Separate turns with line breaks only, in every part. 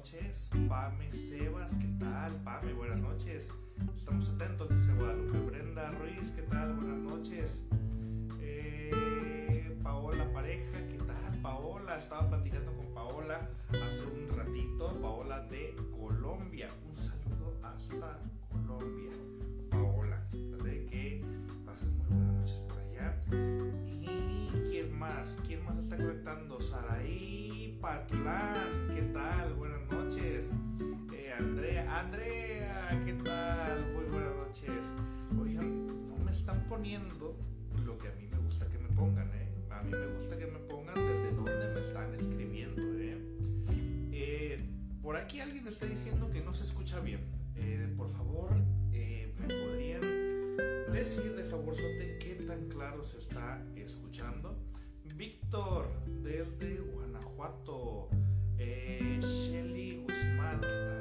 noches. Pame Sebas, ¿qué tal? Pame, buenas noches. Estamos atentos, dice Guadalupe. Brenda Ruiz, ¿qué tal? Buenas noches. Eh, Paola Pareja, ¿qué tal? Paola, estaba platicando con Paola hace un ratito. Paola de Colombia. Un saludo hasta Colombia. Paola, de que pasen muy buenas noches por allá. ¿Y quién más? ¿Quién más está conectando? Saraí Patlán, ¿qué tal? Buenas Andrea, ¿qué tal? Muy buenas noches. Oigan, no me están poniendo lo que a mí me gusta que me pongan, ¿eh? A mí me gusta que me pongan desde dónde me están escribiendo, ¿eh? Eh, por aquí alguien está diciendo que no se escucha bien. Eh, por favor, eh, ¿me podrían decir de favorzote qué tan claro se está escuchando? Víctor, desde Guanajuato. Shelly Guzmán, ¿qué tal?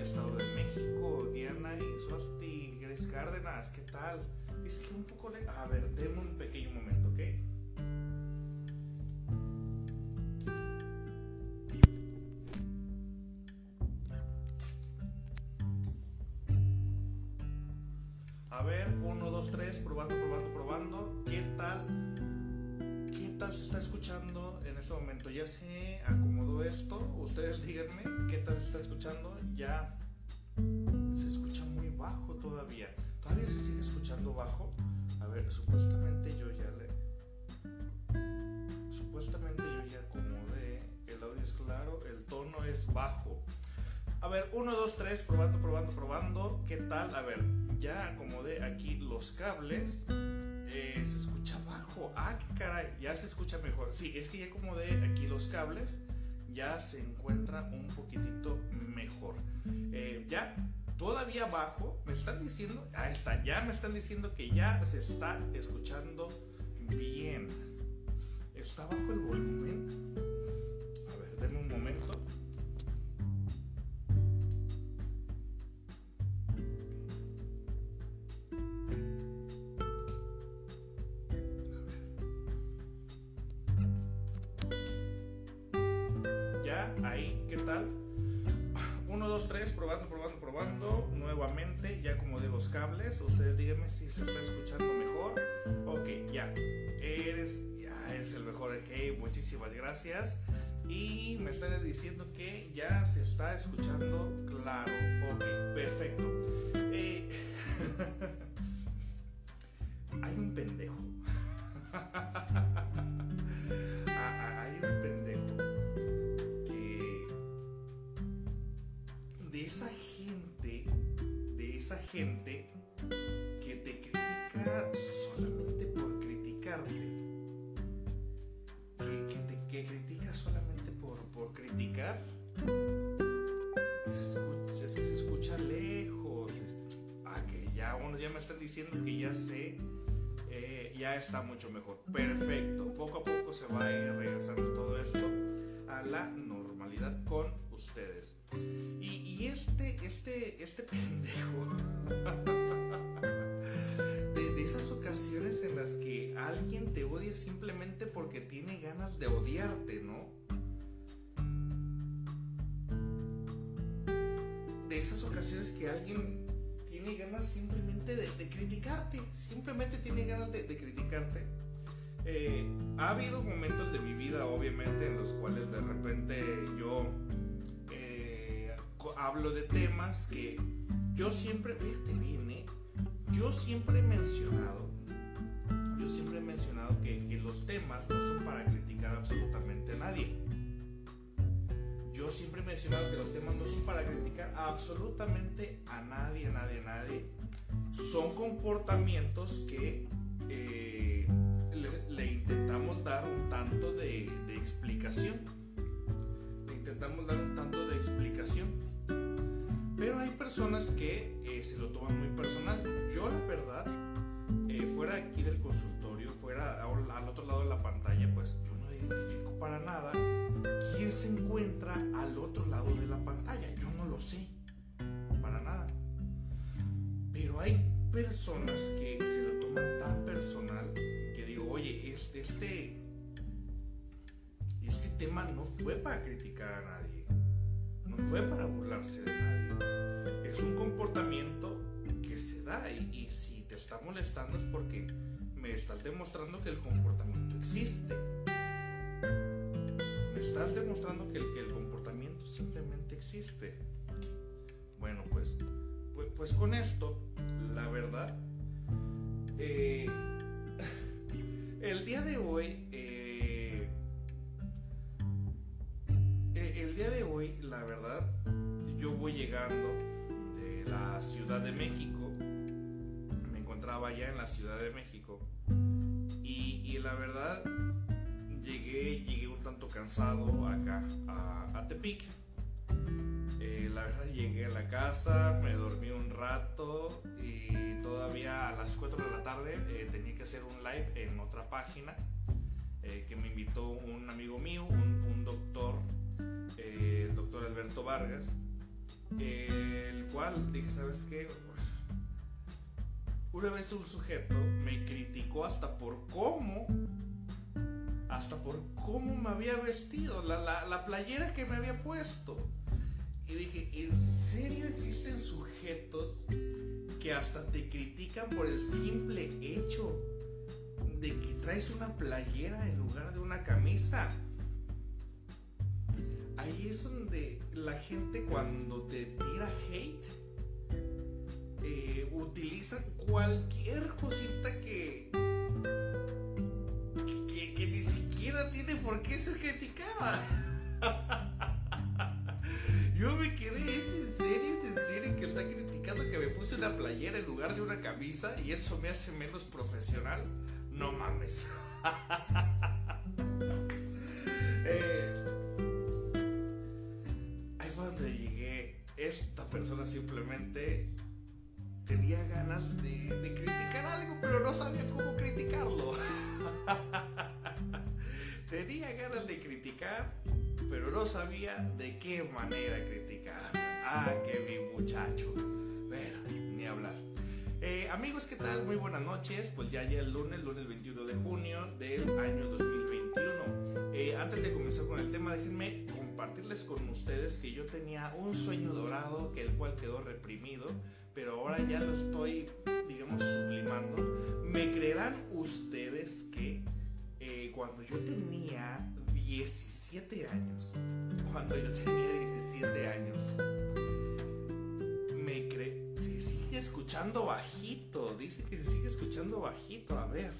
Estado de México, Diana Insuasti, Grace Cárdenas, ¿qué tal? Es que un poco le... A ver, un pequeño momento, ¿ok? Ustedes díganme qué tal se está escuchando. Ya se escucha muy bajo todavía. ¿Todavía se sigue escuchando bajo? A ver, supuestamente yo ya le... Supuestamente yo ya acomodé. El audio es claro, el tono es bajo. A ver, 1, 2, 3, probando, probando, probando. ¿Qué tal? A ver, ya acomodé aquí los cables. Eh, se escucha bajo. Ah, qué caray, ya se escucha mejor. Sí, es que ya acomodé aquí los cables. Ya se encuentra un poquitito mejor. Eh, ya, todavía bajo. Me están diciendo, ahí está, ya me están diciendo que ya se está escuchando bien. ¿Está bajo el volumen? A ver, denme un momento. Tal? 1, 2, 3, probando, probando, probando. Nuevamente, ya como de los cables. Ustedes díganme si se está escuchando mejor. Ok, ya. Eres, ya eres el mejor. Ok, muchísimas gracias. Y me están diciendo que ya se está escuchando claro. Ok, perfecto. Eh, hay un pendejo. Está mucho mejor. Perfecto. Poco a poco se va a ir regresando todo esto a la normalidad con ustedes. Y, este, este, este pendejo. De, de esas ocasiones en las que alguien te odia simplemente porque tiene ganas de odiarte, ¿no? De esas ocasiones que alguien tiene ganas simplemente de, de criticarte, simplemente tiene ganas de, de criticarte. Eh, ha habido momentos de mi vida, obviamente, en los cuales de repente yo eh, hablo de temas que yo siempre, fíjate bien, ¿eh? yo siempre he mencionado, yo siempre he mencionado que, que los temas no son para criticar absolutamente a nadie. Yo siempre he mencionado que los temas no son para criticar absolutamente a nadie, a nadie, a nadie. Son comportamientos que eh, le, intentamos dar un tanto de, explicación. Le intentamos dar un tanto de explicación. Pero hay personas que eh, se lo toman muy personal. Yo la verdad, eh, fuera aquí del consultorio, fuera al, otro lado de la pantalla, pues yo identifico para nada quién se encuentra al otro lado de la pantalla. Yo no lo sé, para nada. Pero hay personas que se lo toman tan personal que digo, oye, este, este, este tema no fue para criticar a nadie, no fue para burlarse de nadie. Es un comportamiento que se da y, y si te está molestando es porque me estás demostrando que el comportamiento existe. Estás demostrando que el, comportamiento simplemente existe. Bueno, pues, pues, pues con esto, la verdad, eh, el día de hoy, eh, eh, el día de hoy, la verdad, yo voy llegando de la Ciudad de México. Me encontraba ya en la Ciudad de México. Y la verdad, llegué, llegué un tanto cansado acá a, a Tepic. Eh, la verdad llegué a la casa, me dormí un rato y todavía a las 4 de la tarde eh, tenía que hacer un live en otra página eh, que me invitó un amigo mío, un, un doctor, el doctor Alberto Vargas, el cual dije, ¿sabes qué? Una vez un sujeto me criticó hasta por cómo hasta por cómo me había vestido, la, la, la, playera que me había puesto. Y dije, ¿en serio existen sujetos que hasta te critican por el simple hecho de que traes una playera en lugar de una camisa? Ahí es donde la gente cuando te tira hate, eh, utiliza cualquier cosita que, por qué ser criticada. Yo me quedé, ¿es en serio? ¿Es en serio que está criticando que me puse una playera en lugar de una camisa y eso me hace menos profesional? No mames. sabía de qué manera criticar. Ah, que mi muchacho. Bueno, ni hablar. Eh, amigos, ¿qué tal? Muy buenas noches. Pues ya ya el lunes, lunes 21 de junio del año 2021. Eh, antes de comenzar con el tema, déjenme compartirles con ustedes que yo tenía un sueño dorado, que el cual quedó reprimido, pero ahora ya lo estoy, digamos, sublimando. ¿Me creerán ustedes que eh, cuando yo tenía 17 años, cuando yo tenía 17 años, me cree, se sigue escuchando bajito, dice que se sigue escuchando bajito, a ver.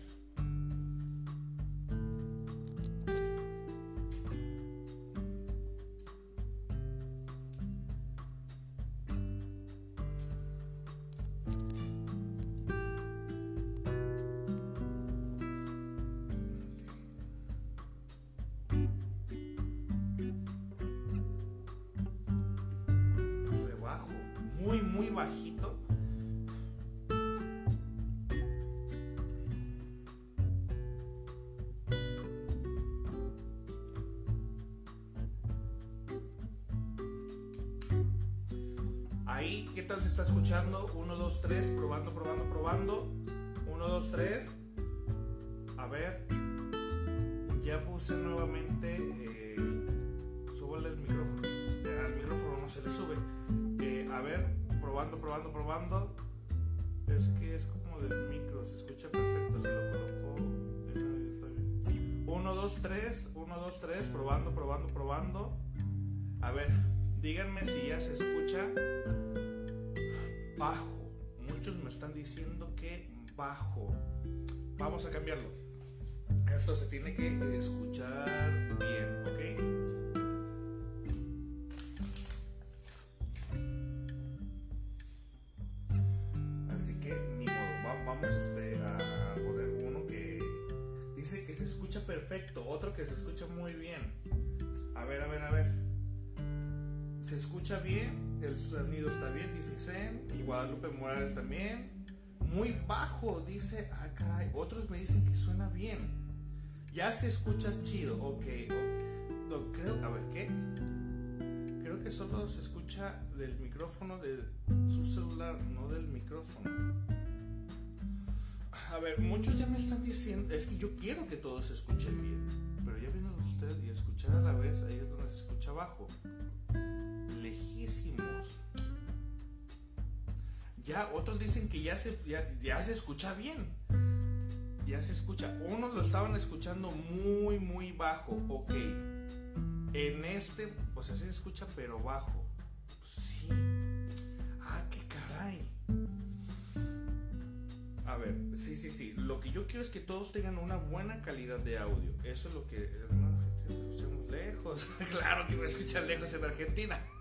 Tal se está escuchando? 1, 2, 3, probando, probando, probando. 1, 2, 3. A ver. Ya puse nuevamente. Eh, súbale el micrófono. Al micrófono no se le sube a ver, probando, probando, probando. Es que es como del micro, se escucha perfecto si lo coloco. 1, 2, 3, 1, 2, 3, probando, probando, probando. A ver, díganme si ya se escucha bajo. Muchos me están diciendo que bajo. Vamos a cambiarlo. Esto se tiene que escuchar bien, ¿ok? perfecto, otro que se escucha muy bien. A ver, a ver, a ver. Se escucha bien, el sonido está bien, dice Zen. Guadalupe Morales también. Muy bajo, dice, ah, caray. Otros me dicen que suena bien. Ya se escucha chido, ok. No, creo, a ver, ¿qué? Creo que solo se escucha del micrófono de su celular, no del micrófono. A ver, muchos ya me están diciendo, es que yo quiero que todos escuchen bien, pero ya viene usted y escuchar a la vez, ahí es donde se escucha bajo. Ya otros dicen que ya se, ya, se escucha bien. Ya se escucha. Unos lo estaban escuchando muy, muy bajo. Ok. En este, pues sea, se escucha pero bajo. Sí. Ah, qué caray. A ver, sí, sí, sí. Lo que yo quiero es que todos tengan una buena calidad de audio. Eso es lo que. No, escuchamos lejos. claro que me escuchan lejos en Argentina.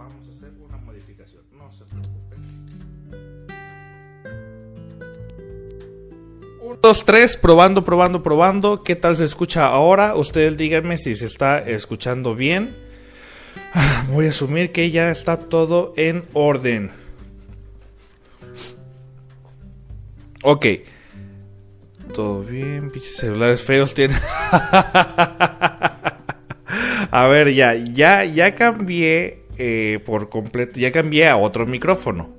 vamos a hacer una modificación. No se preocupen. 1, 2, 3, probando, probando, probando. ¿Qué tal se escucha ahora? Ustedes díganme si se está escuchando bien. Ah, voy a asumir que ya está todo en orden. Ok. Todo bien, pinches celulares feos tienen. a ver, ya, ya, ya cambié eh, por completo. Ya cambié a otro micrófono.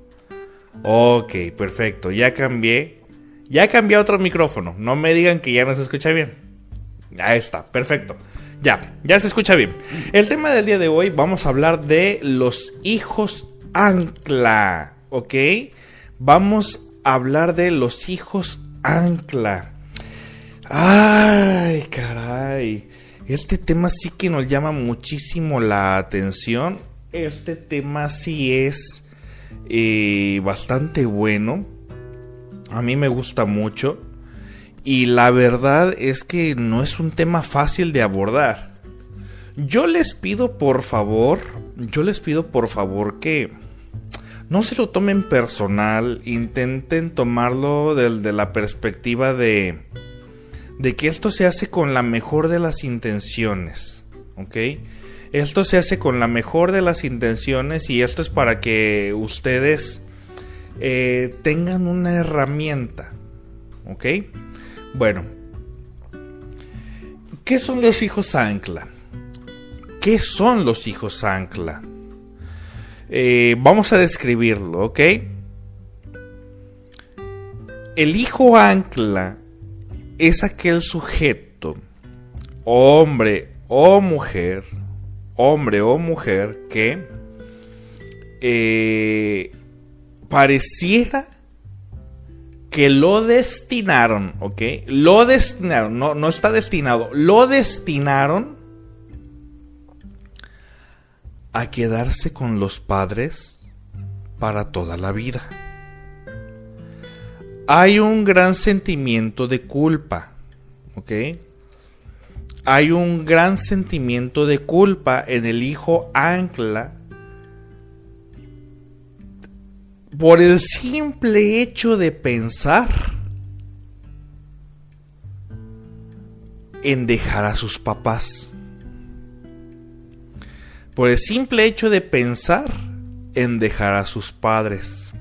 Ok, perfecto. Ya cambié. Ya cambié a otro micrófono. No me digan que ya no se escucha bien. Ya está, perfecto. Ya, ya se escucha bien. El tema del día de hoy vamos a hablar de los hijos ancla. ¿Ok? Vamos a hablar de los hijos ancla. Ay, caray. Este tema sí que nos llama muchísimo la atención este tema sí es eh, bastante bueno. A mí me gusta mucho. Y la verdad es que no es un tema fácil de abordar. Yo les pido por favor, yo les pido por favor que no se lo tomen personal, intenten tomarlo desde la perspectiva de, de que esto se hace con la mejor de las intenciones, ¿ok? Esto se hace con la mejor de las intenciones y esto es para que ustedes eh, tengan una herramienta. ¿Ok? Bueno. ¿Qué son los hijos ancla? ¿Qué son los hijos ancla? Eh, vamos a describirlo, ¿ok? El hijo ancla es aquel sujeto, hombre o mujer, hombre o mujer que eh, pareciera que lo destinaron, ¿ok? Lo destinaron, no, no está destinado, lo destinaron a quedarse con los padres para toda la vida. Hay un gran sentimiento de culpa, ¿ok? Hay un gran sentimiento de culpa en el hijo ancla por el simple hecho de pensar en dejar a sus papás. Por el simple hecho de pensar en dejar a sus padres.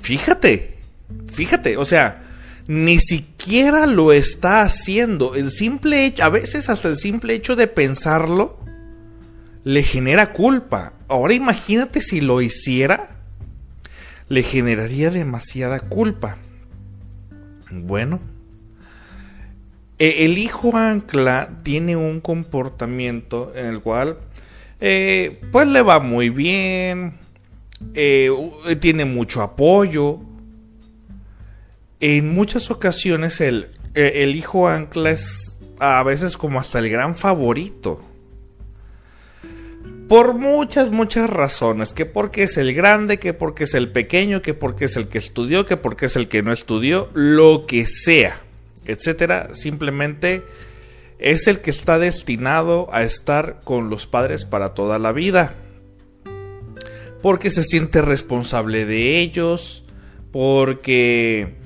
Fíjate, fíjate, o sea, ni siquiera lo está haciendo. El simple hecho, a veces hasta el simple hecho de pensarlo, le genera culpa. Ahora imagínate si lo hiciera, le generaría demasiada culpa. Bueno, e, el hijo ancla tiene un comportamiento en el cual, eh, pues le va muy bien, eh, tiene mucho apoyo, en muchas ocasiones el, e, el hijo ancla es a veces como hasta el gran favorito. Por muchas, muchas razones. Que porque es el grande, que porque es el pequeño, que porque es el que estudió, que porque es el que no estudió, lo que sea, etcétera. Simplemente es el que está destinado a estar con los padres para toda la vida. Porque se siente responsable de ellos, porque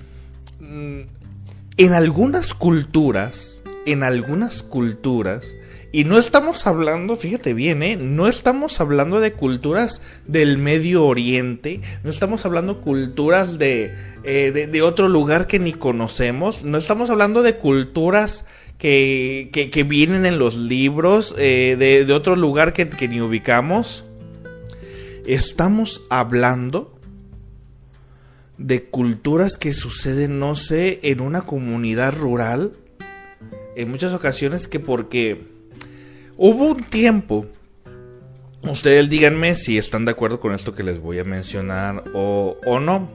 en algunas culturas, en algunas culturas, y no estamos hablando, fíjate bien, ¿eh? no estamos hablando de culturas del Medio Oriente, no estamos hablando culturas de, eh, de, otro lugar que ni conocemos, no estamos hablando de culturas que, que, vienen en los libros, eh, de, de, otro lugar que, que ni ubicamos. Estamos hablando de culturas que suceden, no sé, en una comunidad rural. En muchas ocasiones que porque Hubo un tiempo, ustedes díganme si están de acuerdo con esto que les voy a mencionar o, no.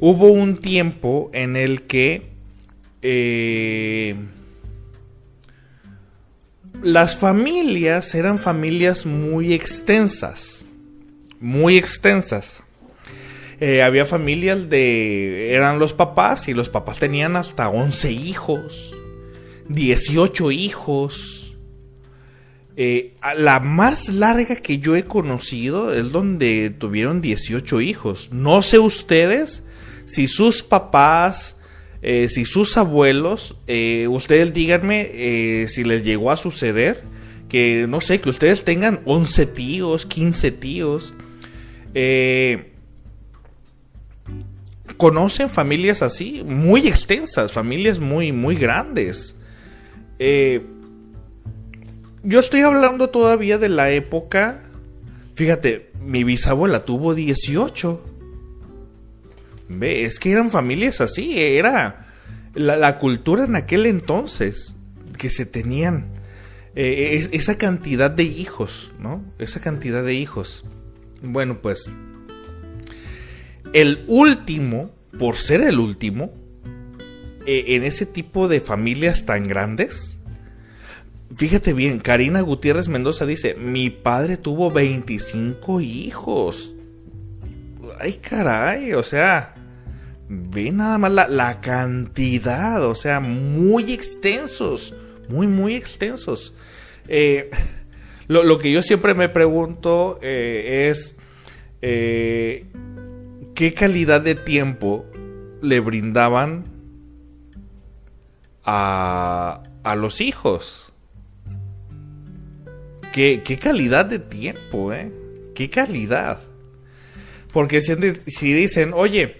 Hubo un tiempo en el que eh, las familias eran familias muy extensas, muy extensas. Eh, había familias de... eran los papás y los papás tenían hasta 11 hijos, 18 hijos, eh, la más larga que yo he conocido es donde tuvieron 18 hijos. No sé ustedes si sus papás, eh, si sus abuelos, eh, ustedes díganme si les llegó a suceder que, no sé, que ustedes tengan 11 tíos, 15 tíos. ¿Conocen familias así? Muy extensas, familias muy, muy grandes. Eh, yo estoy hablando todavía de la época. Fíjate, mi bisabuela tuvo 18. Ve, es que eran familias así, era la, cultura en aquel entonces que se tenían eh, esa cantidad de hijos, ¿no? Esa cantidad de hijos. Bueno, pues el último, por ser el último, eh, en ese tipo de familias tan grandes, Fíjate bien, Karina Gutiérrez Mendoza dice, mi padre tuvo 25 hijos. Ay, caray, o sea, ve nada más la, cantidad, o sea, muy extensos, muy, muy extensos. Eh, lo, que yo siempre me pregunto eh, es, ¿qué calidad de tiempo le brindaban a, a los hijos? Qué, calidad de tiempo, ¿eh? Qué calidad. Porque si, si dicen, oye,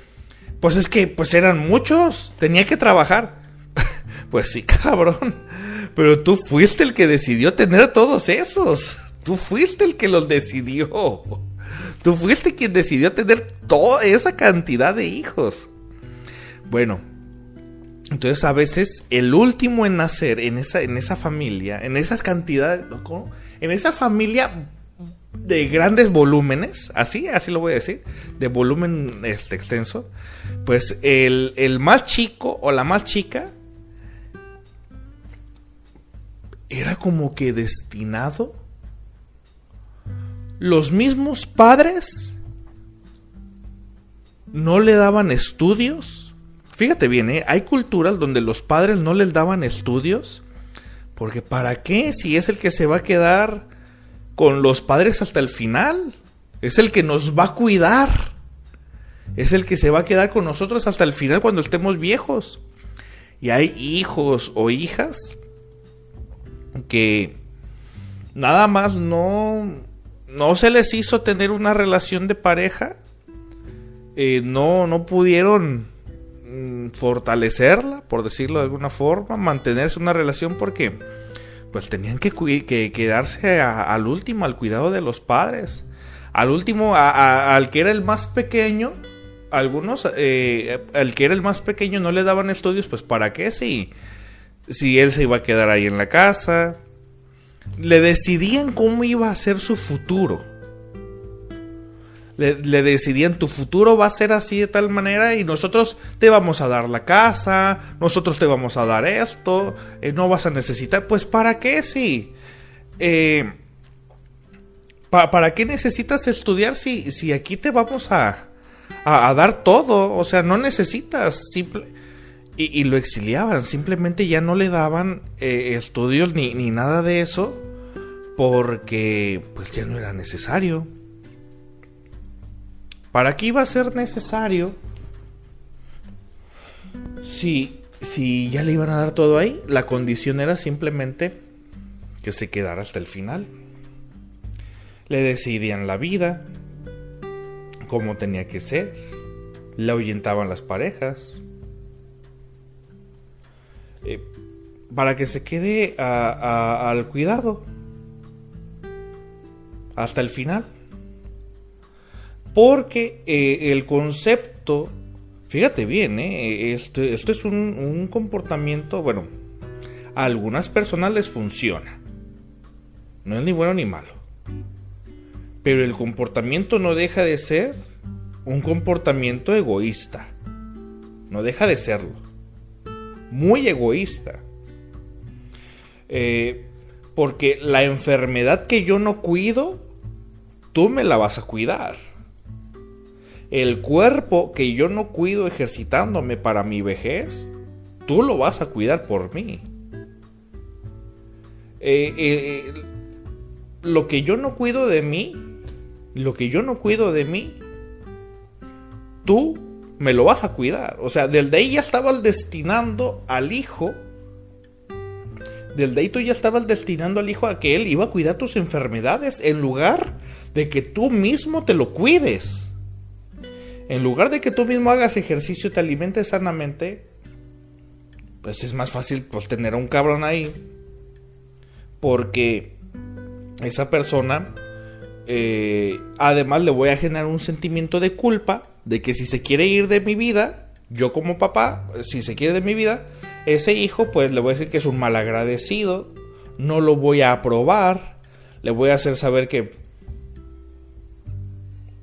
pues es que pues eran muchos, tenía que trabajar. pues sí, cabrón. Pero tú fuiste el que decidió tener todos esos. Tú fuiste el que los decidió. Tú fuiste quien decidió tener toda esa cantidad de hijos. Bueno, entonces a veces el último en nacer en esa, en esa familia, en esas cantidades, ¿cómo? en esa familia de grandes volúmenes, así, así lo voy a decir, de volumen este, extenso, pues el, el más chico o la más chica era como que destinado los mismos padres no le daban estudios. Fíjate bien, ¿eh? hay culturas donde los padres no les daban estudios porque ¿para qué? Si es el que se va a quedar con los padres hasta el final. Es el que nos va a cuidar. Es el que se va a quedar con nosotros hasta el final cuando estemos viejos. Y hay hijos o hijas que nada más no, no se les hizo tener una relación de pareja. Eh, no, no pudieron Mm, fortalecerla, por decirlo de alguna forma, mantenerse una relación porque pues tenían que, que quedarse al último, al cuidado de los padres. Al último, al que era el más pequeño, algunos, eh, al que era el más pequeño no le daban estudios, pues ¿para qué? Si, si él se iba a quedar ahí en la casa. Le decidían cómo iba a ser su futuro le, decidían tu futuro va a ser así de tal manera y nosotros te vamos a dar la casa, nosotros te vamos a dar esto, eh, no vas a necesitar, pues ¿para qué sí? Eh, ¿Para qué necesitas estudiar si, si aquí te vamos a, a, dar todo? O sea, no necesitas simple... y, lo exiliaban, simplemente ya no le daban eh, estudios ni, ni nada de eso porque pues ya no era necesario. ¿Para qué iba a ser necesario? Si, si ya le iban a dar todo ahí, la condición era simplemente que se quedara hasta el final. Le decidían la vida, cómo tenía que ser, le ahuyentaban las parejas, eh, para que se quede al cuidado hasta el final. Porque eh, el concepto, fíjate bien, eh, esto, es un, un comportamiento, bueno, a algunas personas les funciona. No es ni bueno ni malo. Pero el comportamiento no deja de ser un comportamiento egoísta. No deja de serlo. Muy egoísta. Eh, porque la enfermedad que yo no cuido, tú me la vas a cuidar. El cuerpo que yo no cuido ejercitándome para mi vejez, tú lo vas a cuidar por mí. Eh, eh, lo que yo no cuido de mí, lo que yo no cuido de mí, tú me lo vas a cuidar. O sea, desde ahí ya estabas destinando al hijo. Desde ahí tú ya estabas destinando al hijo a que él iba a cuidar tus enfermedades en lugar de que tú mismo te lo cuides. En lugar de que tú mismo hagas ejercicio, te alimentes sanamente, pues es más fácil pues, tener a un cabrón ahí. Porque esa persona, eh, además le voy a generar un sentimiento de culpa de que si se quiere ir de mi vida, yo como papá, si se quiere de mi vida, ese hijo pues le voy a decir que es un mal agradecido, no lo voy a aprobar, le voy a hacer saber que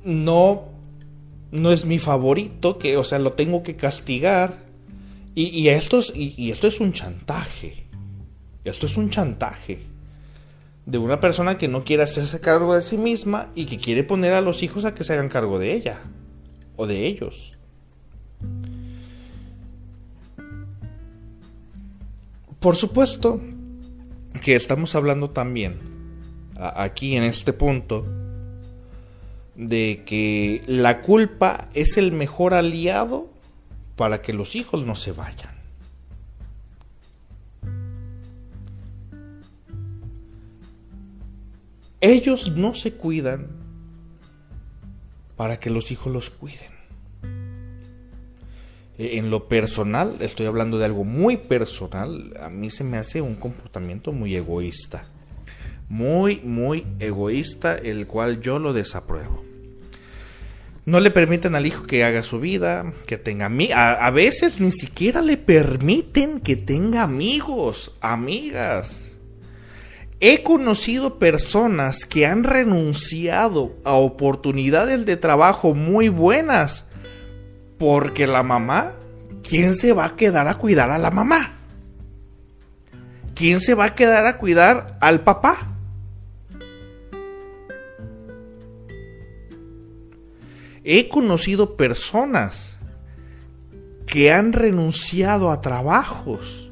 no no es mi favorito, que o sea, lo tengo que castigar. Y, esto, es, y esto es un chantaje. Esto es un chantaje de una persona que no quiere hacerse cargo de sí misma y que quiere poner a los hijos a que se hagan cargo de ella o de ellos. Por supuesto que estamos hablando también aquí en este punto de que la culpa es el mejor aliado para que los hijos no se vayan. Ellos no se cuidan para que los hijos los cuiden. E, en lo personal, estoy hablando de algo muy personal, a mí se me hace un comportamiento muy egoísta. Muy, muy egoísta, el cual yo lo desapruebo. No le permiten al hijo que haga su vida, que tenga amigos. A, a veces ni siquiera le permiten que tenga amigos, amigas. He conocido personas que han renunciado a oportunidades de trabajo muy buenas porque la mamá, ¿quién se va a quedar a cuidar a la mamá? ¿Quién se va a quedar a cuidar al papá? He conocido personas que han renunciado a trabajos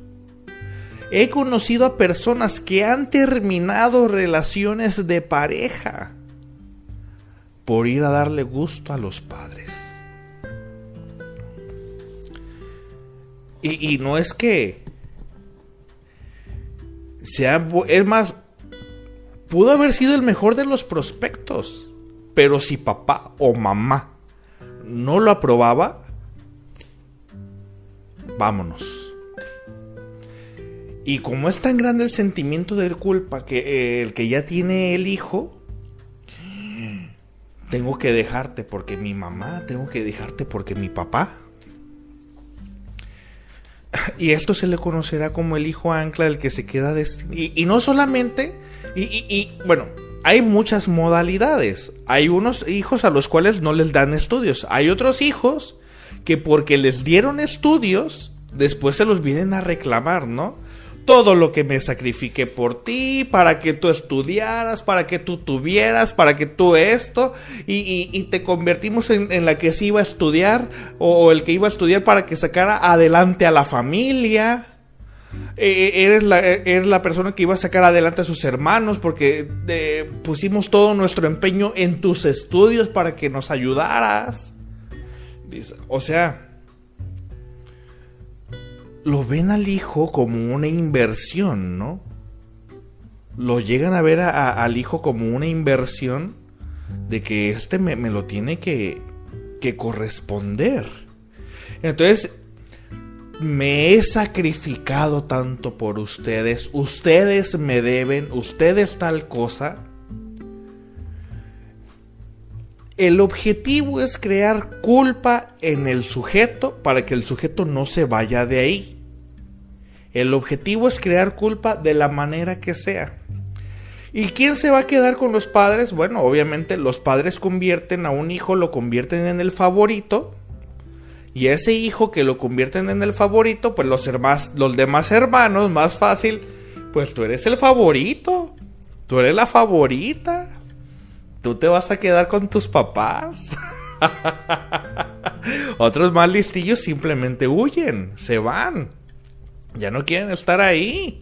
He conocido a personas que han terminado relaciones de pareja por ir a darle gusto a los padres. Y, no es que sea, es más, pudo haber sido el mejor de los prospectos, pero si papá o mamá no lo aprobaba, vámonos. Y como es tan grande el sentimiento de culpa que eh, el que ya tiene el hijo, tengo que dejarte porque mi mamá, tengo que dejarte porque mi papá. Y esto se le conocerá como el hijo ancla, el que se queda de... Y, y no solamente, y, y, bueno, hay muchas modalidades. Hay unos hijos a los cuales no les dan estudios. Hay otros hijos que porque les dieron estudios, después se los vienen a reclamar, ¿no? Todo lo que me sacrifiqué por ti, para que tú estudiaras, para que tú tuvieras, para que tú esto, y, te convertimos en, la que se iba a estudiar, o el que iba a estudiar para que sacara adelante a la familia. E, e, eres, la, e, eres la persona que iba a sacar adelante a sus hermanos porque pusimos todo nuestro empeño en tus estudios para que nos ayudaras. O sea, lo ven al hijo como una inversión, ¿no? Lo llegan a ver al hijo como una inversión de que este me, lo tiene que, que corresponder. Entonces, me he sacrificado tanto por ustedes, ustedes me deben, ustedes tal cosa. El objetivo es crear culpa en el sujeto para que el sujeto no se vaya de ahí. El objetivo es crear culpa de la manera que sea. ¿Y quién se va a quedar con los padres? Bueno, obviamente los padres convierten a un hijo, lo convierten en el favorito. Y ese hijo que lo convierten en el favorito, pues los, los demás hermanos, más fácil, pues tú eres el favorito. Tú eres la favorita. Tú te vas a quedar con tus papás. Otros más listillos simplemente huyen, se van ya no quieren estar ahí.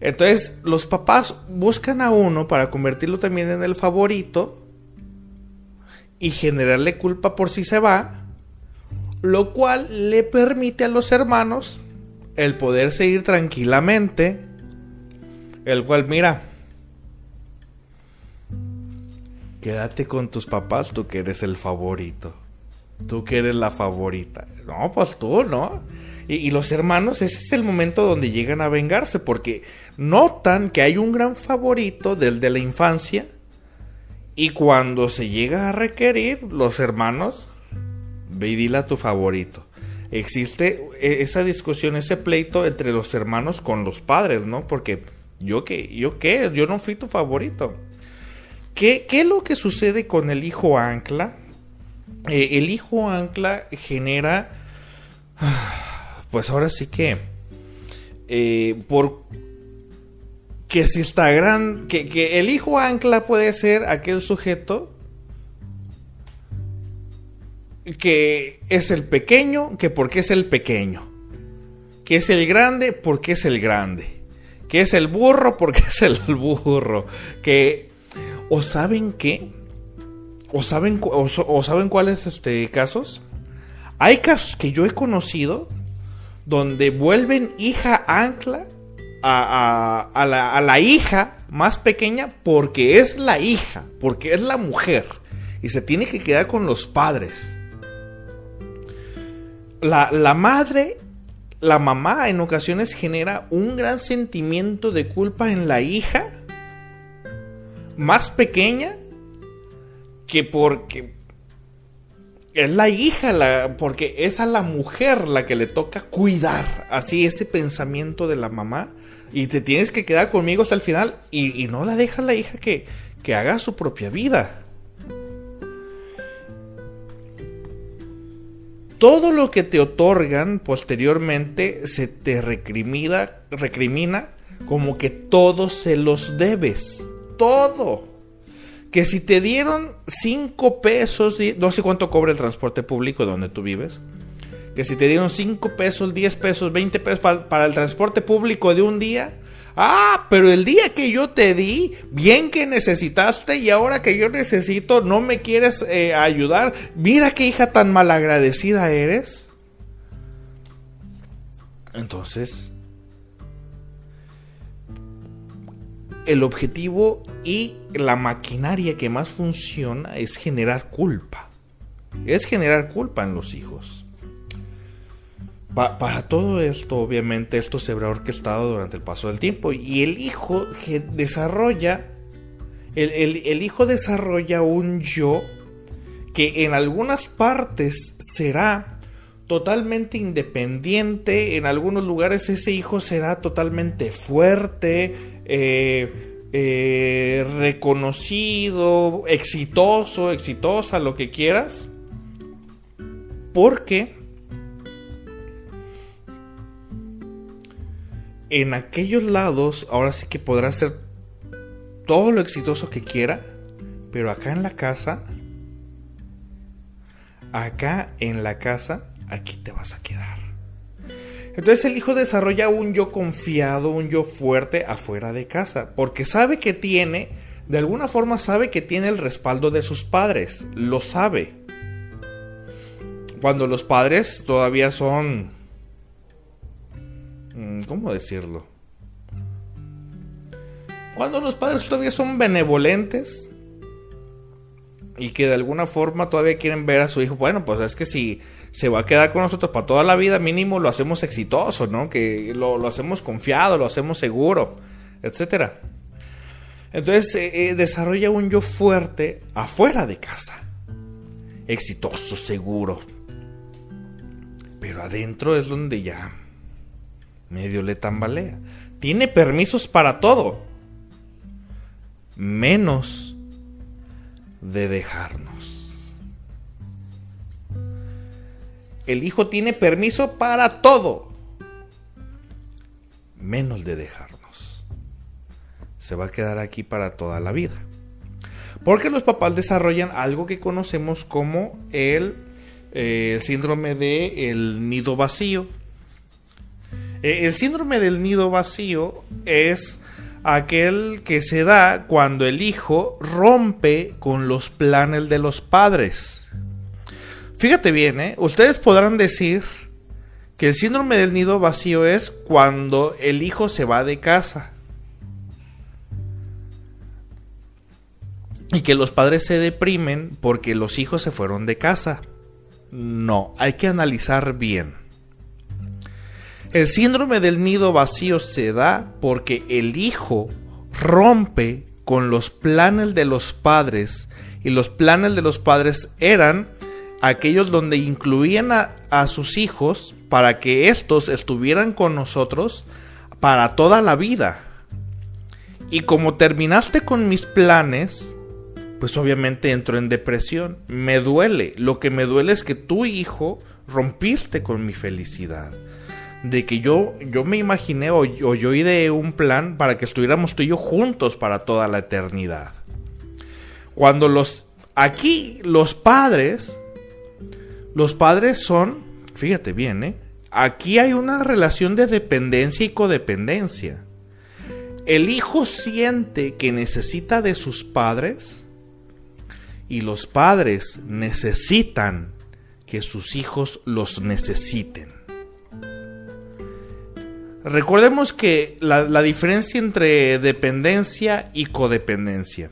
Entonces los papás buscan a uno para convertirlo también en el favorito y generarle culpa por si se va, lo cual le permite a los hermanos el poder seguir tranquilamente, el cual mira, quédate con tus papás, tú que eres el favorito, tú que eres la favorita. No, pues tú, ¿no? Y, los hermanos, ese es el momento donde llegan a vengarse, porque notan que hay un gran favorito del de la infancia, y cuando se llega a requerir, los hermanos, ve y tu favorito. Existe e, esa discusión, ese pleito entre los hermanos con los padres, ¿no? Porque yo qué, yo qué, yo no fui tu favorito. ¿Qué, qué es lo que sucede con el hijo ancla? Eh, el hijo ancla genera pues ahora sí que, eh, por que si está gran, que, que el hijo ancla puede ser aquel sujeto que es el pequeño, que porque es el pequeño, que es el grande, porque es el grande, que es el burro, porque es el burro, que, o saben qué, o saben, o, saben cuáles este, casos, hay casos que yo he conocido donde vuelven hija ancla a, la, hija más pequeña porque es la hija, porque es la mujer y se tiene que quedar con los padres. La, la madre, la mamá en ocasiones genera un gran sentimiento de culpa en la hija más pequeña que porque es la hija, la, porque es a la mujer la que le toca cuidar así ese pensamiento de la mamá. Y te tienes que quedar conmigo hasta el final y, no la deja la hija que, que haga su propia vida. Todo lo que te otorgan posteriormente se te recrimina, recrimina como que todo se los debes. Todo que si te dieron 5 pesos, no sé cuánto cobra el transporte público donde tú vives, que si te dieron 5 pesos, 10 pesos, 20 pesos para, el transporte público de un día, ah, pero el día que yo te di, bien que necesitaste y ahora que yo necesito, no me quieres eh, ayudar, mira qué hija tan malagradecida eres. Entonces, el objetivo y la maquinaria que más funciona es generar culpa. Es generar culpa en los hijos. para todo esto, obviamente, esto se habrá orquestado durante el paso del tiempo. Y el hijo desarrolla. el hijo desarrolla un yo que en algunas partes será totalmente independiente, en algunos lugares ese hijo será totalmente fuerte, eh, eh, reconocido, exitoso, exitosa, lo que quieras, porque en aquellos lados, ahora sí que podrá ser todo lo exitoso que quiera, pero acá en la casa, acá en la casa, aquí te vas a quedar. Entonces el hijo desarrolla un yo confiado, un yo fuerte afuera de casa, porque sabe que tiene, de alguna forma sabe que tiene el respaldo de sus padres, lo sabe. Cuando los padres todavía son... Mm, ¿Cómo decirlo? Cuando los padres todavía son benevolentes y que de alguna forma todavía quieren ver a su hijo, bueno, pues es que si se va a quedar con nosotros para toda la vida, mínimo lo hacemos exitoso, ¿no? Que lo, hacemos confiado, lo hacemos seguro, etc. Entonces eh, eh, desarrolla un yo fuerte afuera de casa. Exitoso, seguro. Pero adentro es donde ya medio le tambalea. Tiene permisos para todo. Menos de dejarnos. El hijo tiene permiso para todo, menos de dejarnos. Se va a quedar aquí para toda la vida. Porque los papás desarrollan algo que conocemos como el eh, síndrome del nido vacío. Eh, el síndrome del nido vacío es aquel que se da cuando el hijo rompe con los planes de los padres. Fíjate bien, ¿eh? Ustedes podrán decir que el síndrome del nido vacío es cuando el hijo se va de casa. Y que los padres se deprimen porque los hijos se fueron de casa. No, hay que analizar bien. El síndrome del nido vacío se da porque el hijo rompe con los planes de los padres y los planes de los padres eran aquellos donde incluían a, sus hijos para que estos estuvieran con nosotros para toda la vida. Y como terminaste con mis planes, pues obviamente entro en depresión. Me duele. Lo que me duele es que tu hijo rompiste con mi felicidad. De que yo, yo me imaginé o, o yo ideé un plan para que estuviéramos tú y yo juntos para toda la eternidad. Cuando los... Aquí los padres los padres son, fíjate bien, ¿eh? aquí hay una relación de dependencia y codependencia. El hijo siente que necesita de sus padres y los padres necesitan que sus hijos los necesiten. Recordemos que la, la, diferencia entre dependencia y codependencia.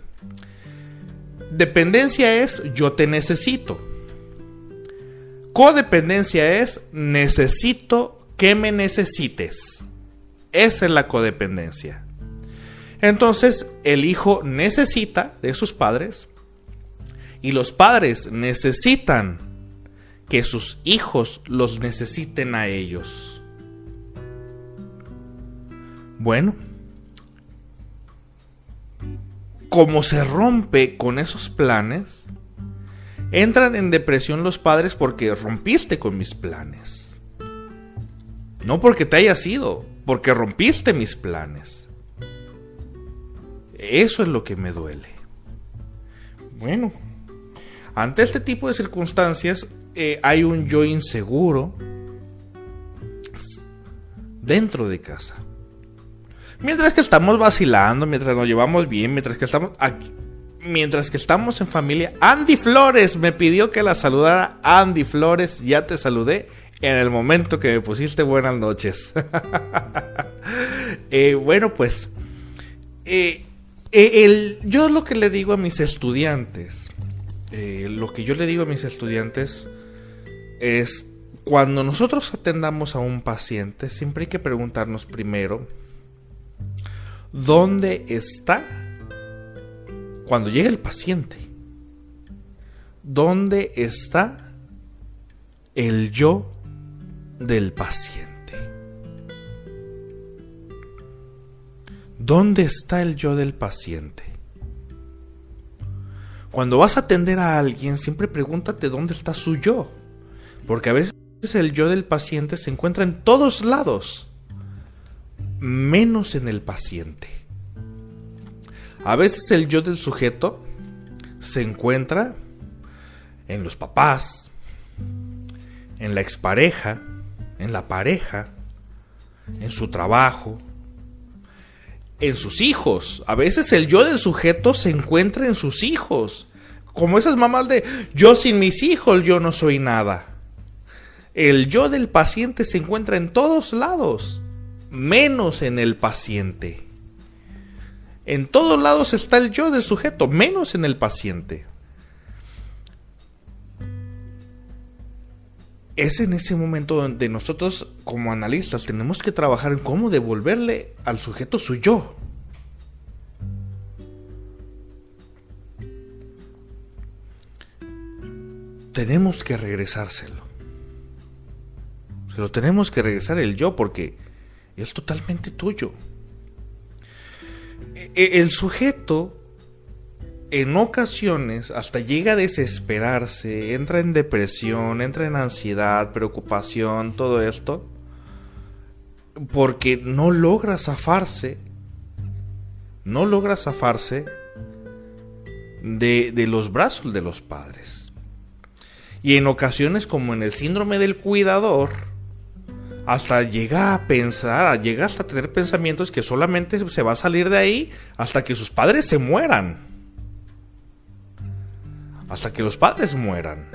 Dependencia es yo te necesito. Codependencia es necesito que me necesites. Esa es la codependencia. Entonces, el hijo necesita de sus padres y los padres necesitan que sus hijos los necesiten a ellos. Bueno, como se rompe con esos planes, Entran en depresión los padres porque rompiste con mis planes. No porque te hayas ido, porque rompiste mis planes. Eso es lo que me duele. Bueno, ante este tipo de circunstancias eh, hay un yo inseguro dentro de casa. Mientras que estamos vacilando, mientras nos llevamos bien, mientras que estamos aquí, mientras que estamos en familia, Andy Flores me pidió que la saludara. Andy Flores, ya te saludé en el momento que me pusiste buenas noches. Eh, bueno, pues eh, eh, yo lo que le digo a mis estudiantes, lo que yo le digo a mis estudiantes es, cuando nosotros atendamos a un paciente, siempre hay que preguntarnos primero, ¿dónde está cuando llega el paciente, ¿dónde está el yo del paciente? ¿Dónde está el yo del paciente? Cuando vas a atender a alguien, siempre pregúntate dónde está su yo. Porque a veces el yo del paciente se encuentra en todos lados. menos en el paciente. A veces el yo del sujeto se encuentra en los papás, en la expareja, en la pareja, en su trabajo, en sus hijos. A veces el yo del sujeto se encuentra en sus hijos. Como esas mamás de yo sin mis hijos yo no soy nada. El yo del paciente se encuentra en todos lados, menos en el paciente. En todos lados está el yo del sujeto, menos en el paciente. es en ese momento donde nosotros como analistas tenemos que trabajar en cómo devolverle al sujeto su yo. Tenemos que regresárselo. Se lo tenemos que regresar el yo porque es totalmente tuyo. E, e, el sujeto en ocasiones hasta llega a desesperarse, entra en depresión, entra en ansiedad, preocupación, todo esto, porque no logra zafarse, no logra zafarse de, de los brazos de los padres. Y en ocasiones como en el síndrome del cuidador, hasta llega a pensar, llega hasta tener pensamientos que solamente se va a salir de ahí hasta que sus padres se mueran hasta que los padres mueran.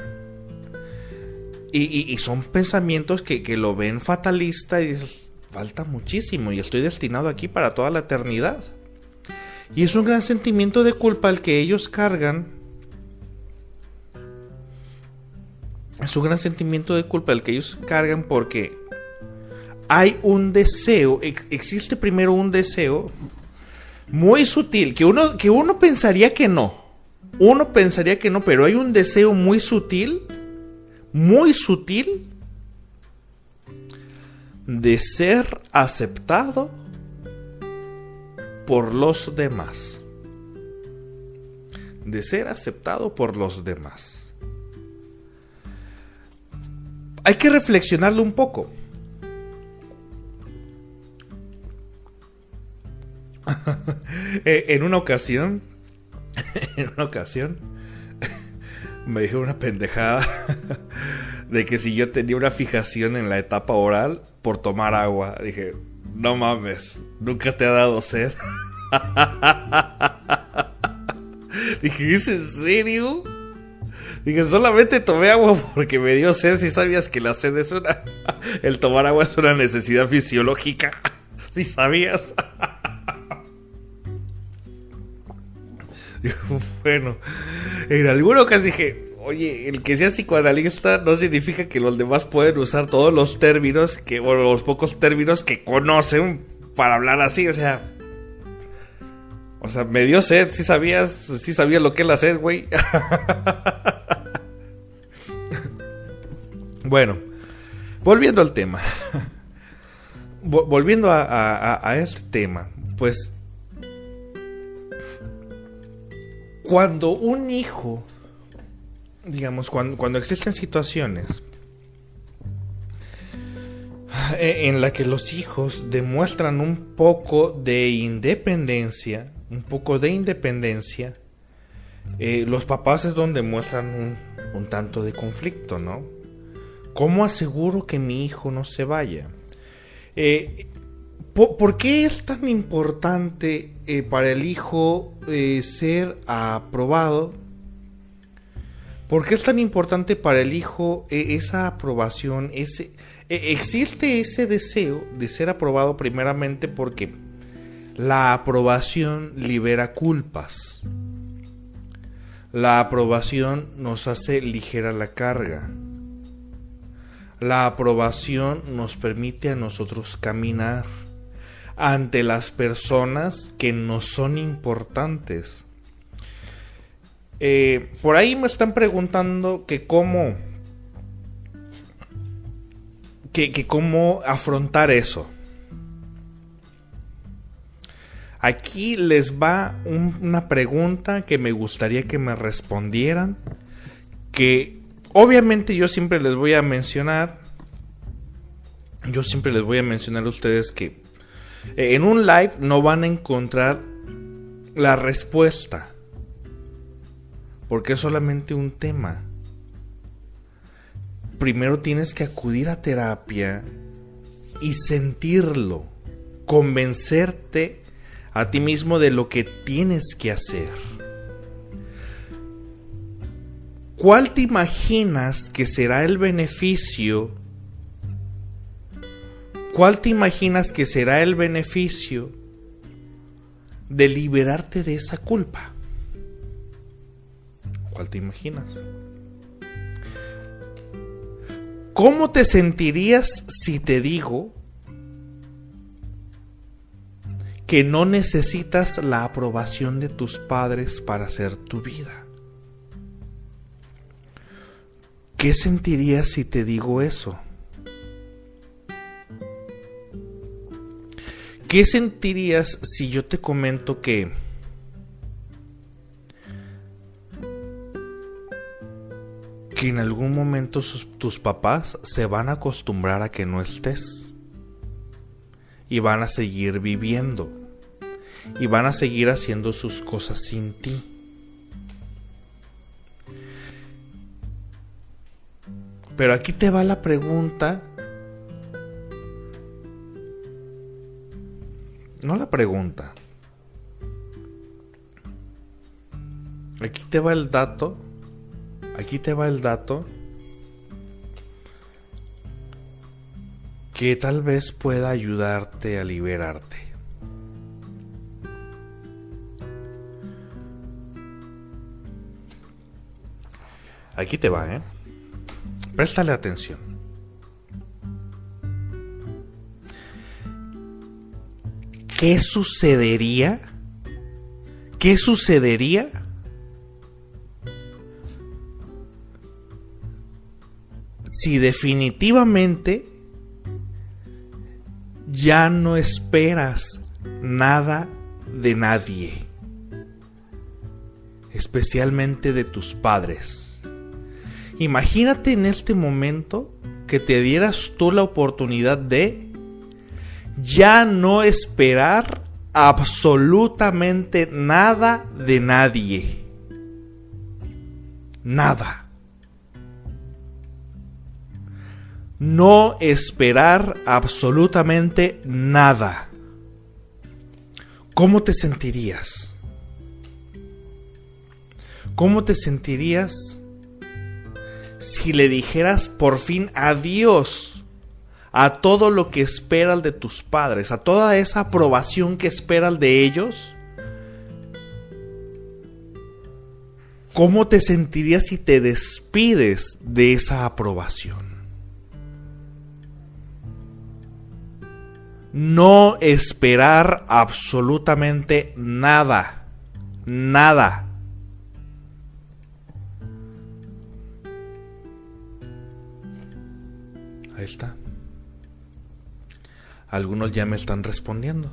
Y, son pensamientos que, lo ven fatalista y dices, falta muchísimo y estoy destinado aquí para toda la eternidad. Y es un gran sentimiento de culpa el que ellos cargan. Es un gran sentimiento de culpa el que ellos cargan porque hay un deseo, existe primero un deseo muy sutil, que uno, que uno pensaría que no uno pensaría que no, pero hay un deseo muy sutil, muy sutil, de ser aceptado por los demás. De ser aceptado por los demás. Hay que reflexionarlo un poco. en una ocasión en una ocasión me dijo una pendejada de que si yo tenía una fijación en la etapa oral por tomar agua. Dije, no mames, nunca te ha dado sed. Dije, ¿es en serio? Dije, solamente tomé agua porque me dio sed. Si sabías que la sed es una. El tomar agua es una necesidad fisiológica. Si sabías. bueno, en alguna ocasión dije, oye, el que sea psicoanalista no significa que los demás pueden usar todos los términos que, o los pocos términos que conocen para hablar así, o sea. O sea, me dio sed, si sabías, si sabías lo que es la sed, güey. bueno, volviendo al tema. volviendo a este tema, pues Cuando un hijo, digamos, cuando, existen situaciones eh, en la que los hijos demuestran un poco de independencia, un poco de independencia, eh, los papás es donde muestran un, un, tanto de conflicto, ¿no? ¿Cómo aseguro que mi hijo no se vaya? Eh, ¿Por, qué es tan importante eh, para el hijo eh, ser aprobado? ¿Por qué es tan importante para el hijo eh, esa aprobación? Existe ese deseo de ser aprobado primeramente porque la aprobación libera culpas. La aprobación nos hace ligera la carga. La aprobación nos permite a nosotros caminar ante las personas que no son importantes. Eh, por ahí me están preguntando que cómo, que, cómo afrontar eso. Aquí les va una pregunta que me gustaría que me respondieran. Que obviamente yo siempre les voy a mencionar. Yo siempre les voy a mencionar a ustedes que En un live no van a encontrar la respuesta. Porque es solamente un tema. Primero tienes que acudir a terapia y sentirlo. Convencerte a ti mismo de lo que tienes que hacer. ¿Cuál te imaginas que será el beneficio? ¿Cuál te imaginas que será el beneficio de liberarte de esa culpa? ¿Cuál te imaginas? ¿Cómo te sentirías si te digo que no necesitas la aprobación de tus padres para hacer tu vida? ¿Qué sentirías si te digo eso? ¿Qué sentirías si yo te comento que que en algún momento tus papás se van a acostumbrar a que no estés y van a seguir viviendo y van a seguir haciendo sus cosas sin ti? Pero aquí te va la pregunta. No la pregunta. Aquí te va el dato. Aquí te va el dato. Que tal vez pueda ayudarte a liberarte. Aquí te va, ¿eh? Préstale atención. ¿Qué sucedería? ¿Qué sucedería? Si definitivamente ya no esperas nada de nadie, especialmente de tus padres. Imagínate en este momento que te dieras tú la oportunidad de ya no esperar absolutamente nada de nadie. Nada. No esperar absolutamente nada. ¿Cómo te sentirías? ¿Cómo te sentirías si le dijeras por fin adiós a todo lo que esperas de tus padres, a toda esa aprobación que esperas de ellos? ¿Cómo te sentirías si te despides de esa aprobación? No esperar absolutamente nada, nada está. Algunos ya me están respondiendo.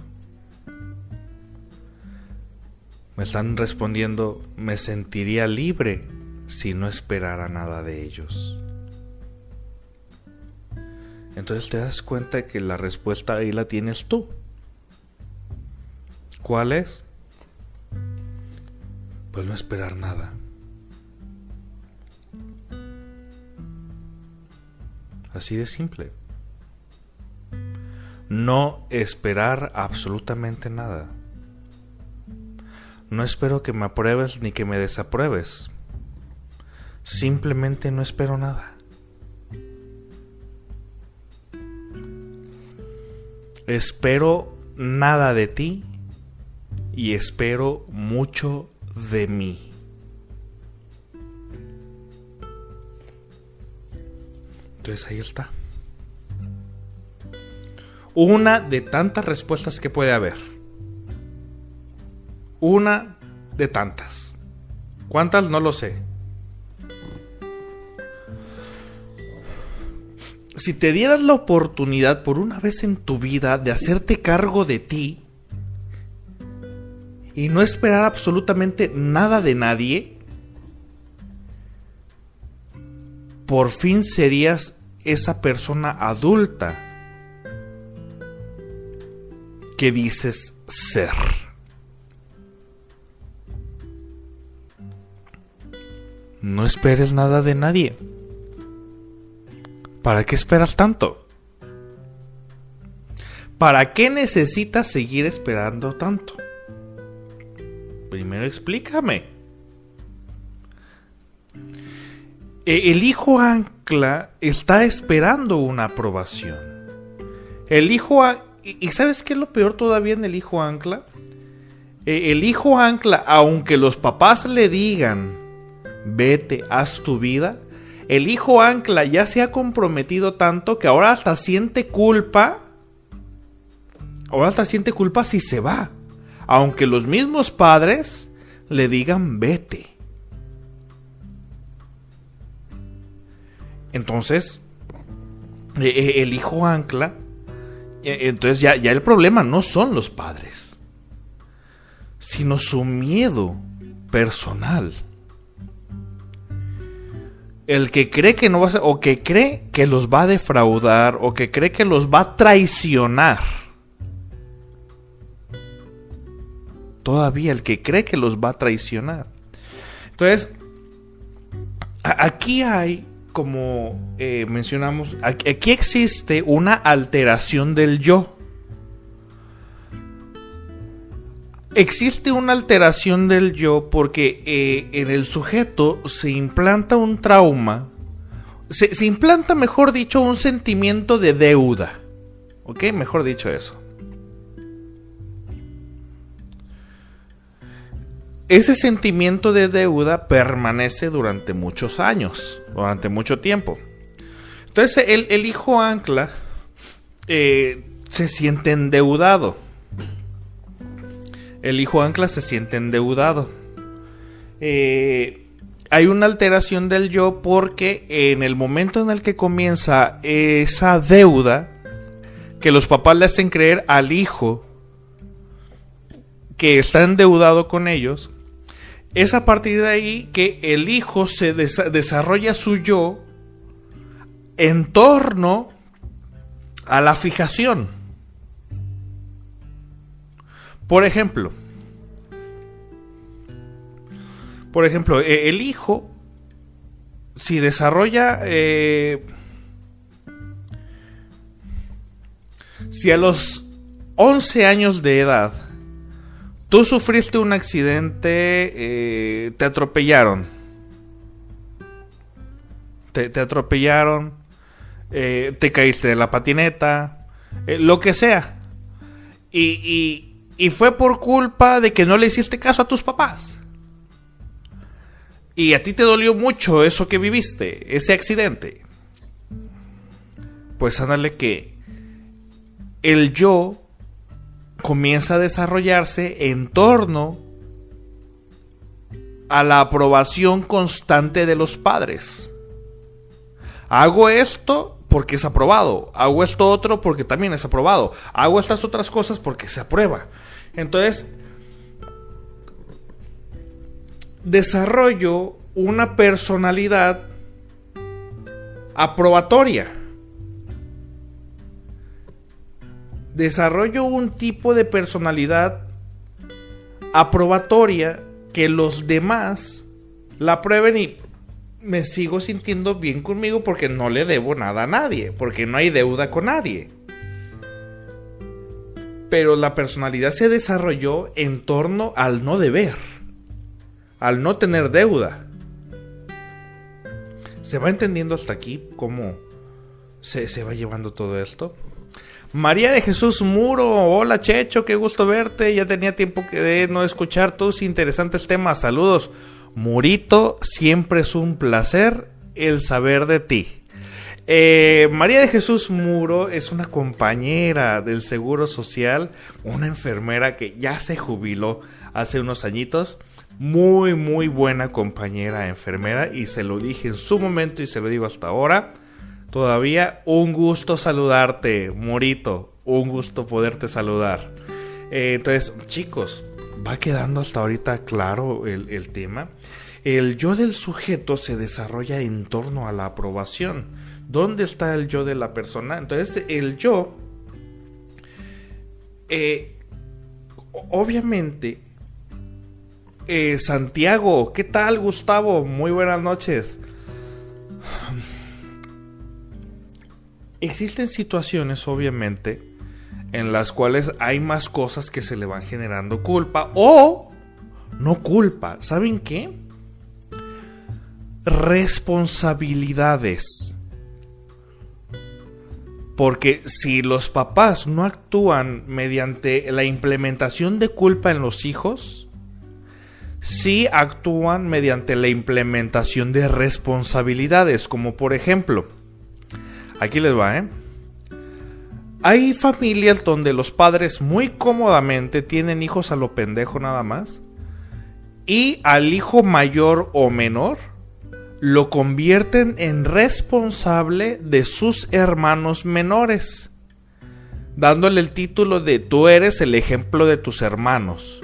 Me están respondiendo, me sentiría libre si no esperara nada de ellos. Entonces te das cuenta que la respuesta ahí la tienes tú. ¿Cuál es? Pues no esperar nada. Así de simple. No esperar absolutamente nada. No espero que me apruebes ni que me desapruebes. Simplemente no espero nada. Espero nada de ti y espero mucho de mí. Entonces ahí está. Una de tantas respuestas que puede haber. Una de tantas. ¿Cuántas? No lo sé. Si te dieras la oportunidad por una vez en tu vida de hacerte cargo de ti y no esperar absolutamente nada de nadie, por fin serías esa persona adulta
que dices ser. No esperes nada de nadie. ¿Para qué esperas tanto? ¿Para qué necesitas seguir esperando tanto? Primero explícame. E, el hijo ancla está esperando una aprobación. El hijo... ¿Y sabes qué es lo peor todavía en el hijo ancla? E, el hijo ancla, aunque los papás le digan, vete, haz tu vida, el hijo ancla ya se ha comprometido tanto que ahora hasta siente culpa. Ahora hasta siente culpa si se va. Aunque los mismos padres le digan vete. Entonces, e, e, el hijo ancla. E, entonces ya, ya el problema no son los padres, sino su miedo personal. El que cree que no va a ser, o que cree que los va a defraudar, o que cree que los va a traicionar. Todavía el que cree que los va a traicionar. Entonces, aquí hay como eh, mencionamos, aquí existe una alteración del yo. Existe una alteración del yo porque eh, en el sujeto se implanta un trauma, se, se implanta, mejor dicho, un sentimiento de deuda. ¿Ok? Mejor dicho eso. ese sentimiento de deuda permanece durante muchos años, durante mucho tiempo. Entonces el, hijo ancla eh, se siente endeudado. El hijo ancla se siente endeudado. Eh, hay una alteración del yo porque en el momento en el que comienza esa deuda que los papás le hacen creer al hijo que está endeudado con ellos, es a partir de ahí que el hijo se desarrolla su yo en torno a la fijación. Por ejemplo, por ejemplo, e, el hijo, si desarrolla, eh, si a los 11 años de edad, Tú sufriste un accidente, eh, te atropellaron. Te, atropellaron, eh, te caíste de la patineta, eh, lo que sea. Y, y fue por culpa de que no le hiciste caso a tus papás. Y a ti te dolió mucho eso que viviste, ese accidente. Pues ándale que el yo comienza a desarrollarse en torno a la aprobación constante de los padres. Hago esto porque es aprobado. Hago esto otro porque también es aprobado. Hago estas otras cosas porque se aprueba. Entonces, desarrollo una personalidad aprobatoria. Desarrollo un tipo de personalidad aprobatoria que los demás la prueben y me sigo sintiendo bien conmigo porque no le debo nada a nadie, porque no hay deuda con nadie. Pero la personalidad se desarrolló en torno al no deber, al no tener deuda. ¿Se va entendiendo hasta aquí cómo se, se va llevando todo esto? María de Jesús Muro, hola Checho, qué gusto verte. Ya tenía tiempo que de no escuchar tus interesantes temas. Saludos. Murito, siempre es un placer el saber de ti. Eh, María de Jesús Muro es una compañera del Seguro Social, una enfermera que ya se jubiló hace unos añitos. Muy, muy buena compañera enfermera y se lo dije en su momento y se lo digo hasta ahora. Todavía un gusto saludarte, Morito. Un gusto poderte saludar. Eh, entonces, chicos, va quedando hasta ahorita claro el, el tema. El yo del sujeto se desarrolla en torno a la aprobación. ¿Dónde está el yo de la persona? Entonces, el yo eh, obviamente, eh, Santiago, ¿qué tal Gustavo? Muy buenas noches. Existen situaciones, obviamente, en las cuales hay más cosas que se le van generando culpa o no culpa. ¿Saben qué? Responsabilidades. Porque si los papás no actúan mediante la implementación de culpa en los hijos, sí actúan mediante la implementación de responsabilidades, como por ejemplo, aquí les va, ¿eh? Hay familias donde los padres muy cómodamente tienen hijos a lo pendejo nada más y al hijo mayor o menor lo convierten en responsable de sus hermanos menores, dándole el título de tú eres el ejemplo de tus hermanos.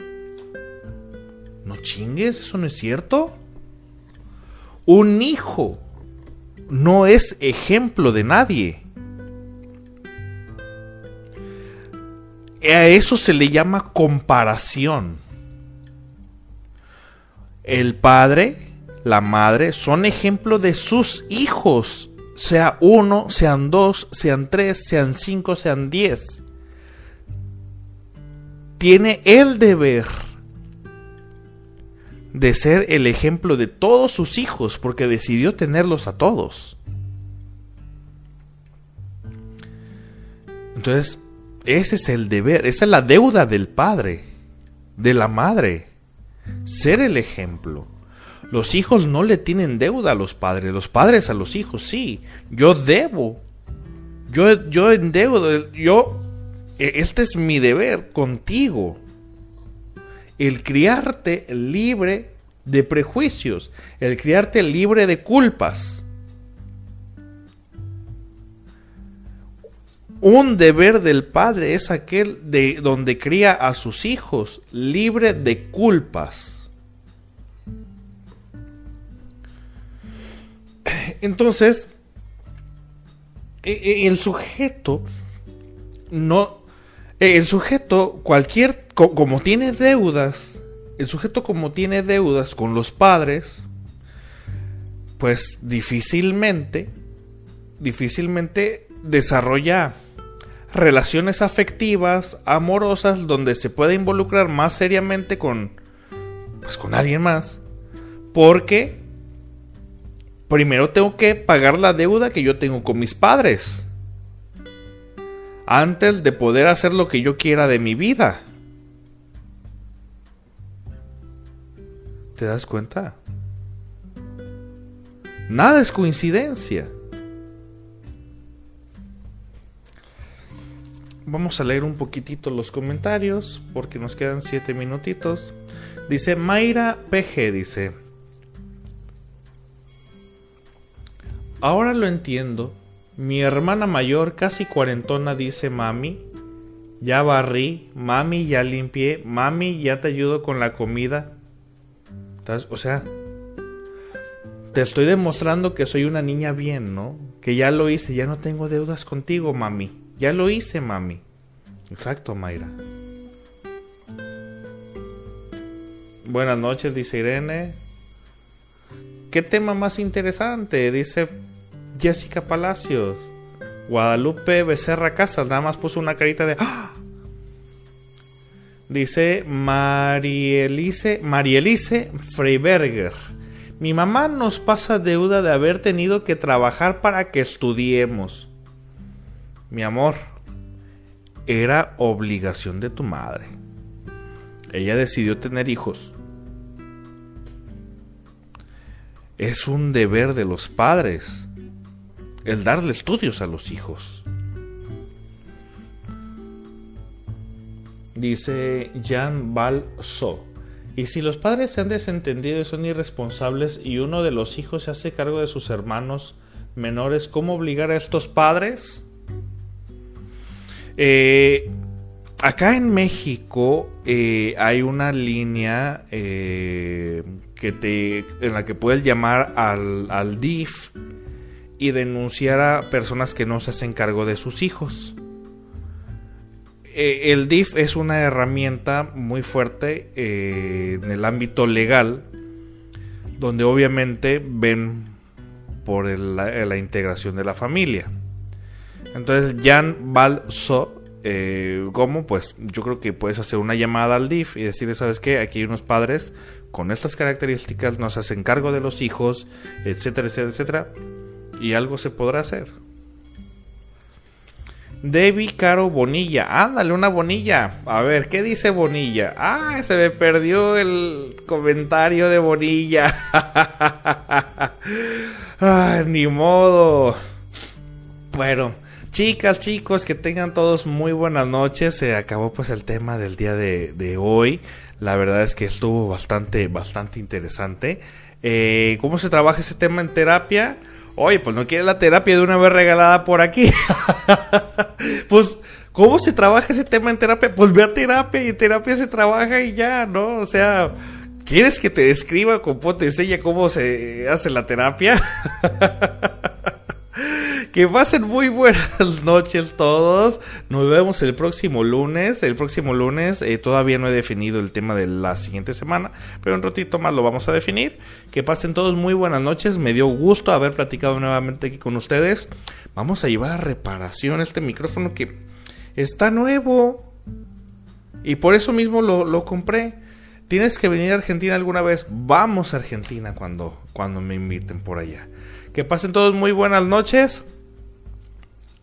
No chingues, eso no es cierto. Un hijo no es ejemplo de nadie. A eso se le llama comparación. El padre, la madre, son ejemplo de sus hijos. Sea uno, sean dos, sean tres, sean cinco, sean diez. Tiene el deber de ser el ejemplo de todos sus hijos porque decidió tenerlos a todos. Entonces, ese es el deber, esa es la deuda del padre, de la madre. Ser el ejemplo. Los hijos no le tienen deuda a los padres, los padres a los hijos sí. Yo debo. Yo, yo endeudo, yo... E, este es mi deber contigo. El criarte libre de prejuicios, el criarte libre de culpas. Un deber del padre es aquel de donde cría a sus hijos libre de culpas. Entonces, e, e, el sujeto no el sujeto cualquier como tiene deudas, el sujeto como tiene deudas con los padres, pues difícilmente difícilmente desarrolla relaciones afectivas, amorosas, donde se puede involucrar más seriamente con, pues, con alguien más. Porque primero tengo que pagar la deuda que yo tengo con mis padres. Antes de poder hacer lo que yo quiera de mi vida. ¿Te das cuenta? Nada es coincidencia. Vamos a leer un poquitito los comentarios porque nos quedan 7 minutitos. Dice Mayra PG, dice. Ahora lo entiendo. Mi hermana mayor, casi cuarentona, dice mami. Ya barrí, mami, ya limpié, mami, ya te ayudo con la comida. O sea, te estoy demostrando que soy una niña bien, ¿no? Que ya lo hice, ya no tengo deudas contigo, mami. Ya lo hice, mami. Exacto, Mayra. Buenas noches, dice Irene. ¿Qué tema más interesante? Dice Jessica Palacios. Guadalupe Becerra Casas, nada más puso una carita de... ¡Ah! Dice Marielice, Marielice Freiberger. Mi mamá nos pasa deuda de haber tenido que trabajar para que estudiemos. Mi amor, era obligación de tu madre. Ella decidió tener hijos. Es un deber de los padres el darle estudios a los hijos. Dice Jean Balso. Y si los padres se han desentendido y son irresponsables y uno de los hijos se hace cargo de sus hermanos menores, ¿cómo obligar a estos padres eh, acá en México eh, hay una línea eh, que te, en la que puedes llamar al, al DIF y denunciar a personas que no se hacen cargo de sus hijos. eh, el DIF es una herramienta muy fuerte eh, en el ámbito legal, donde obviamente ven por la, integración de la familia. Entonces, Jan Balso, eh, ¿cómo? Pues yo creo que puedes hacer una llamada al DIF y decirle, ¿sabes qué? Aquí hay unos padres con estas características, nos hacen cargo de los hijos, etcétera, etcétera, etcétera, y algo se podrá hacer. Debbie Caro Bonilla. Ándale, una Bonilla. A ver, ¿qué dice Bonilla? Ah, se me perdió el comentario de Bonilla. Ay, ni modo. Bueno, chicas, chicos, que tengan todos muy buenas noches. Se acabó pues el tema del día de, hoy. La verdad es que estuvo bastante, bastante interesante. Eh, ¿Cómo se trabaja ese tema en terapia? Oye, pues no quiere la terapia de una vez regalada por aquí. pues, ¿cómo se trabaja ese tema en terapia? Pues ve a terapia y terapia se trabaja y ya, ¿no? O sea, ¿quieres que te describa con te enseña cómo se hace la terapia? Que pasen muy buenas noches todos. Nos vemos el próximo lunes. El próximo lunes eh, todavía no he definido el tema de la siguiente semana, pero un ratito más lo vamos a definir. Que pasen todos muy buenas noches. Me dio gusto haber platicado nuevamente aquí con ustedes. Vamos a llevar a reparación este micrófono que está nuevo. Y por eso mismo lo, lo compré. Tienes que venir a Argentina alguna vez. Vamos a Argentina cuando, cuando me inviten por allá. Que pasen todos muy buenas noches.